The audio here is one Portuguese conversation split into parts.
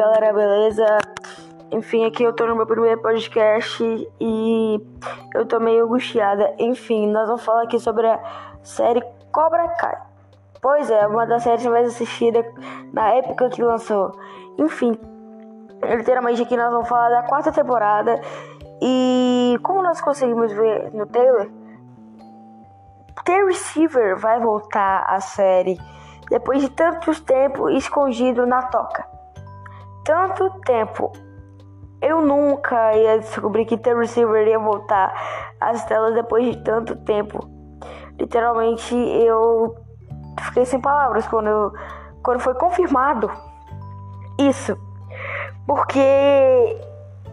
galera, beleza? Enfim, aqui eu tô no meu primeiro podcast e eu tô meio angustiada. Enfim, nós vamos falar aqui sobre a série Cobra Kai. Pois é, uma das séries mais assistidas na época que lançou. Enfim, literalmente aqui nós vamos falar da quarta temporada e como nós conseguimos ver no trailer, The Receiver vai voltar à série depois de tantos tempo escondido na toca. Tanto tempo eu nunca ia descobrir que The Receiver ia voltar às telas depois de tanto tempo. Literalmente eu fiquei sem palavras quando, eu, quando foi confirmado isso. Porque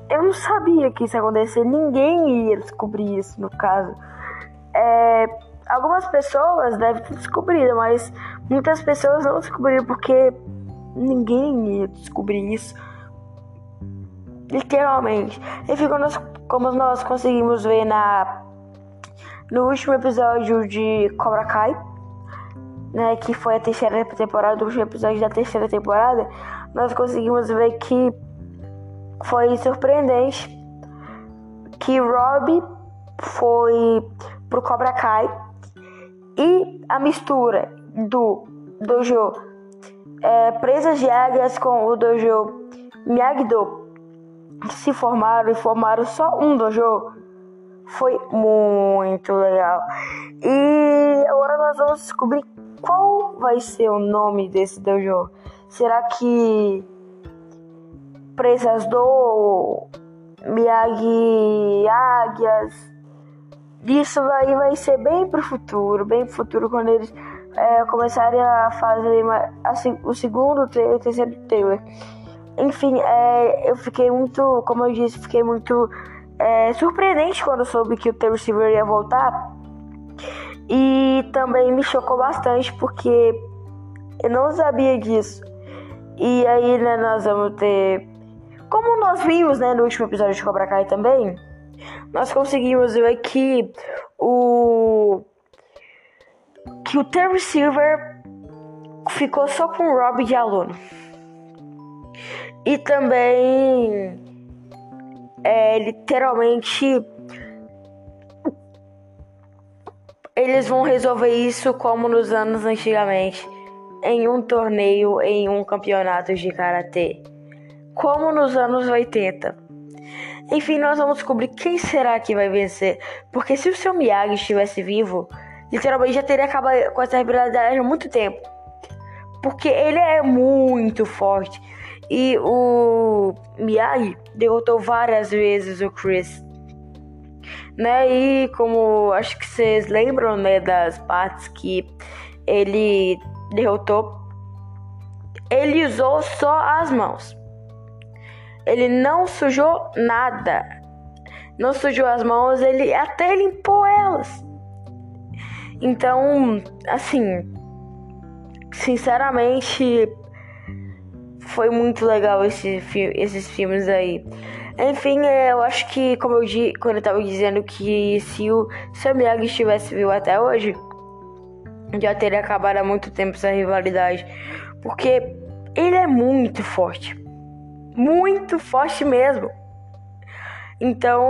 eu não sabia que isso ia acontecer, ninguém ia descobrir isso no caso. É, algumas pessoas devem ter descobrido, mas muitas pessoas não descobriram porque ninguém ia descobrir isso literalmente. Enfim, quando nós, como nós conseguimos ver na no último episódio de Cobra Kai, né, que foi a terceira temporada, o último episódio da terceira temporada, nós conseguimos ver que foi surpreendente que Rob foi pro Cobra Kai e a mistura do dojo é, Presas de Águias com o dojo Miyagi-Do se formaram e formaram só um dojo. Foi muito legal. E agora nós vamos descobrir qual vai ser o nome desse dojo. Será que Presas do Miyagi Águias? Isso aí vai ser bem pro futuro, bem pro futuro quando eles é, começarem a fazer assim, o segundo o terceiro trailer. Enfim, é, eu fiquei muito, como eu disse, fiquei muito é, surpreendente quando soube que o Silver ia voltar. E também me chocou bastante porque eu não sabia disso. E aí, né, nós vamos ter. Como nós vimos, né, no último episódio de Cobra Kai também, nós conseguimos ver que o. que o Terry Silver ficou só com o Rob de aluno. E também é, literalmente eles vão resolver isso como nos anos antigamente, em um torneio, em um campeonato de karatê, como nos anos 80. Enfim, nós vamos descobrir quem será que vai vencer, porque se o seu Miyagi estivesse vivo, literalmente já teria acabado com essa rivalidade há muito tempo. Porque ele é muito forte. E o Miyagi derrotou várias vezes o Chris. Né? E como acho que vocês lembram né, das partes que ele derrotou, ele usou só as mãos. Ele não sujou nada. Não sujou as mãos, ele até limpou elas. Então, assim, sinceramente, foi muito legal esse, esses filmes aí. Enfim, é, eu acho que, como eu disse, quando eu tava dizendo que se o Sam Miyagi estivesse vivo até hoje, já teria acabado há muito tempo essa rivalidade. Porque ele é muito forte. Muito forte mesmo. Então,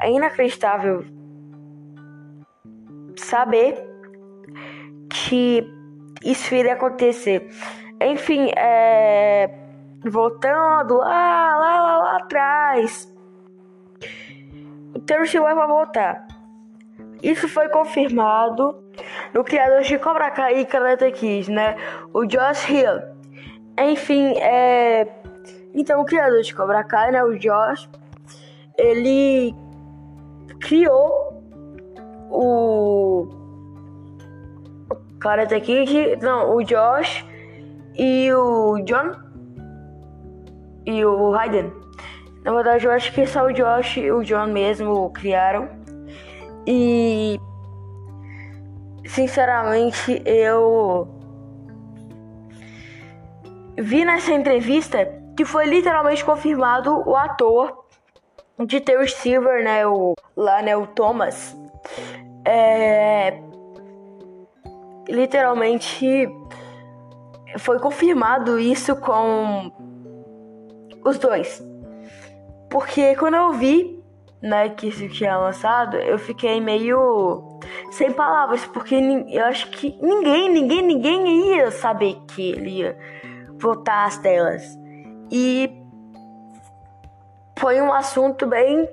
é inacreditável saber que isso iria acontecer. Enfim, é, voltando lá, lá, lá, lá atrás. O Terence vai voltar. Isso foi confirmado no criador de Cobra Kai e Karate Kid, né? O Josh Hill. Enfim, é... Então, o criador de Cobra Kai, né? O Josh, ele criou o Karate Kid, não, o Josh e o John e o Hayden. Na verdade, eu acho que só o Josh e o John mesmo criaram. E sinceramente, eu vi nessa entrevista que foi literalmente confirmado o ator de Terry Silver, né, o lá, né, o Thomas. É literalmente foi confirmado isso com os dois. Porque quando eu vi, né, que isso tinha lançado, eu fiquei meio sem palavras, porque eu acho que ninguém, ninguém, ninguém ia saber que ele ia voltar às telas. E foi um assunto bem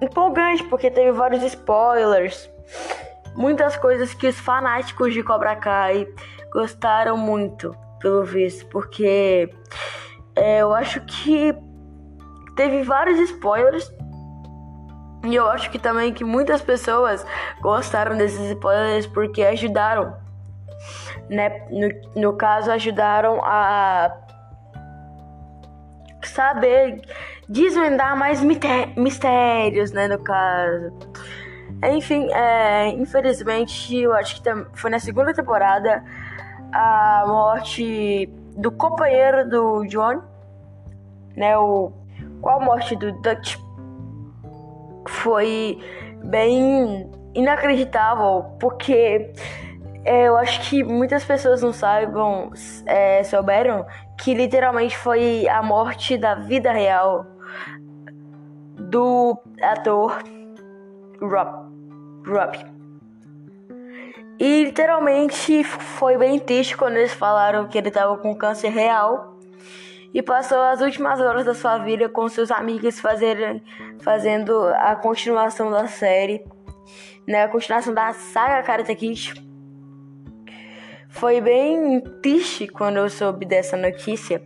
empolgante, porque teve vários spoilers, muitas coisas que os fanáticos de Cobra Kai gostaram muito, pelo visto, porque é, eu acho que teve vários spoilers. E eu acho que também que muitas pessoas gostaram desses spoilers porque ajudaram, né? No, no caso, ajudaram a saber desvendar mais mistérios, né? No caso. Enfim, é, infelizmente, eu acho que foi na segunda temporada a morte do companheiro do John, né? O qual a morte do Dutch foi bem inacreditável, porque é, eu acho que muitas pessoas não saibam, é, souberam que literalmente foi a morte da vida real do ator Rob. Rob. E literalmente foi bem triste quando eles falaram que ele estava com câncer real e passou as últimas horas da sua vida com seus amigos fazerem, fazendo a continuação da série, né, a continuação da saga Karate Kid. Foi bem triste quando eu soube dessa notícia,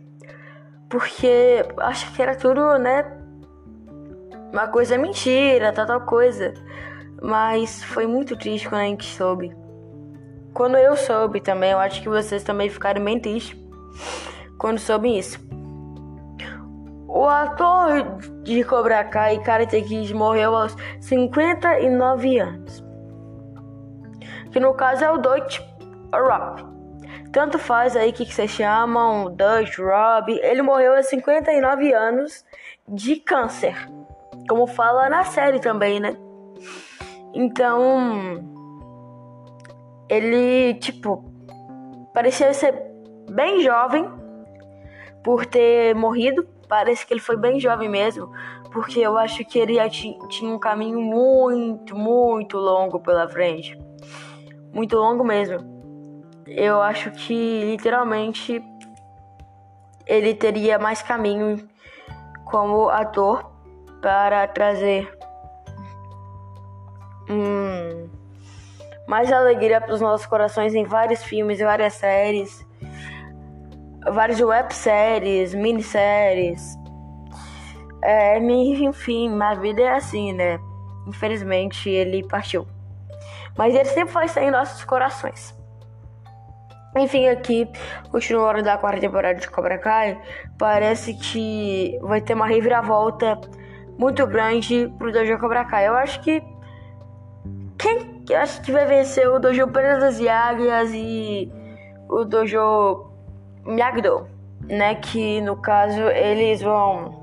porque acho que era tudo, né, uma coisa mentira, tal, tal coisa. Mas foi muito triste quando a gente soube. Quando eu soube também, eu acho que vocês também ficaram bem tristes quando soube isso. O ator de Cobra Kai Karate Kid morreu aos 59 anos. Que no caso é o Dutch Rob. Tanto faz aí que, vocês chamam Dutch Rob. Ele morreu aos 59 anos de câncer. Como fala na série também, né? Então, ele, tipo, parecia ser bem jovem por ter morrido. Parece que ele foi bem jovem mesmo, porque eu acho que ele tinha um caminho muito, muito longo pela frente. Muito longo mesmo. Eu acho que literalmente ele teria mais caminho como ator para trazer hum, mais alegria para os nossos corações em vários filmes e várias séries, várias webséries, minisséries. É, enfim, minha vida é assim, né? Infelizmente ele partiu. Mas ele sempre vai estar em nossos corações. Enfim, aqui, continuando da quarta temporada de Cobra Kai, parece que vai ter uma reviravolta muito grande pro Dojo Cobra Kai. Eu acho que quem eu acho que vai vencer o Dojo Penas das Yagas e o Dojo Miyagi-Do, né? Que no caso eles vão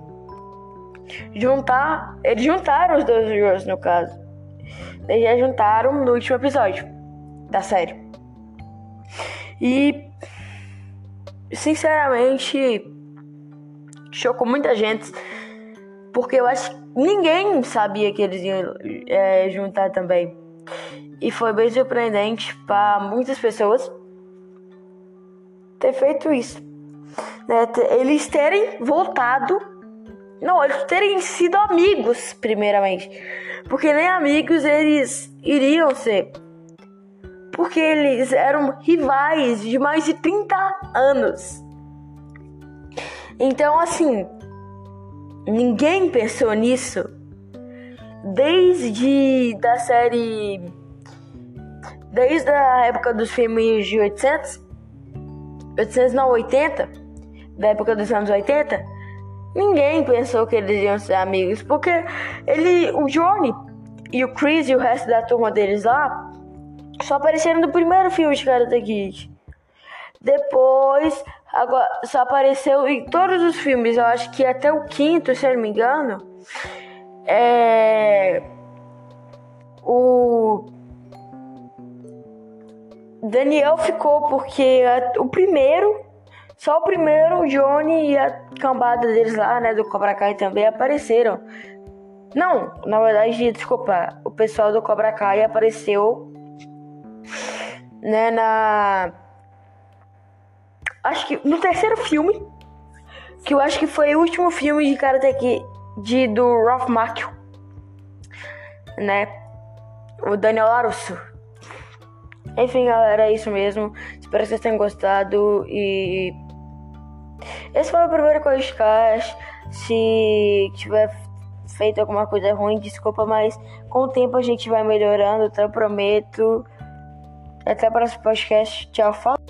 juntar, eles juntaram os dois dojos no caso. Eles já juntaram no último episódio da série. E sinceramente chocou muita gente porque eu acho que ninguém sabia que eles iam é, juntar também. E foi bem surpreendente para muitas pessoas ter feito isso. Né? Eles terem voltado. Não, eles terem sido amigos, primeiramente. Porque nem amigos eles iriam ser. Porque eles eram rivais de mais de 30 anos. Então, assim, ninguém pensou nisso desde da série desde a época dos filmes de 800 800 não 80 da época dos anos 80 ninguém pensou que eles iam ser amigos porque ele o Johnny e o Chris e o resto da turma deles lá só apareceram no primeiro filme de Karate Kid depois agora só apareceu em todos os filmes eu acho que até o quinto se eu não me engano é o Daniel ficou porque o primeiro Só o primeiro, o Johnny e a cambada deles lá, né, do Cobra Kai também apareceram. Não, na verdade, desculpa, o pessoal do Cobra Kai apareceu, né, na... Acho que no terceiro filme, que eu acho que foi o último filme de Karate Kid de, do Ralph Macchio, né, o Daniel LaRusso. Enfim, galera, é isso mesmo. Espero que vocês tenham gostado e esse foi o primeiro podcast. Se tiver feito alguma coisa ruim, desculpa, mas com o tempo a gente vai melhorando, tá? Eu prometo. Até o próximo podcast. Tchau, falou.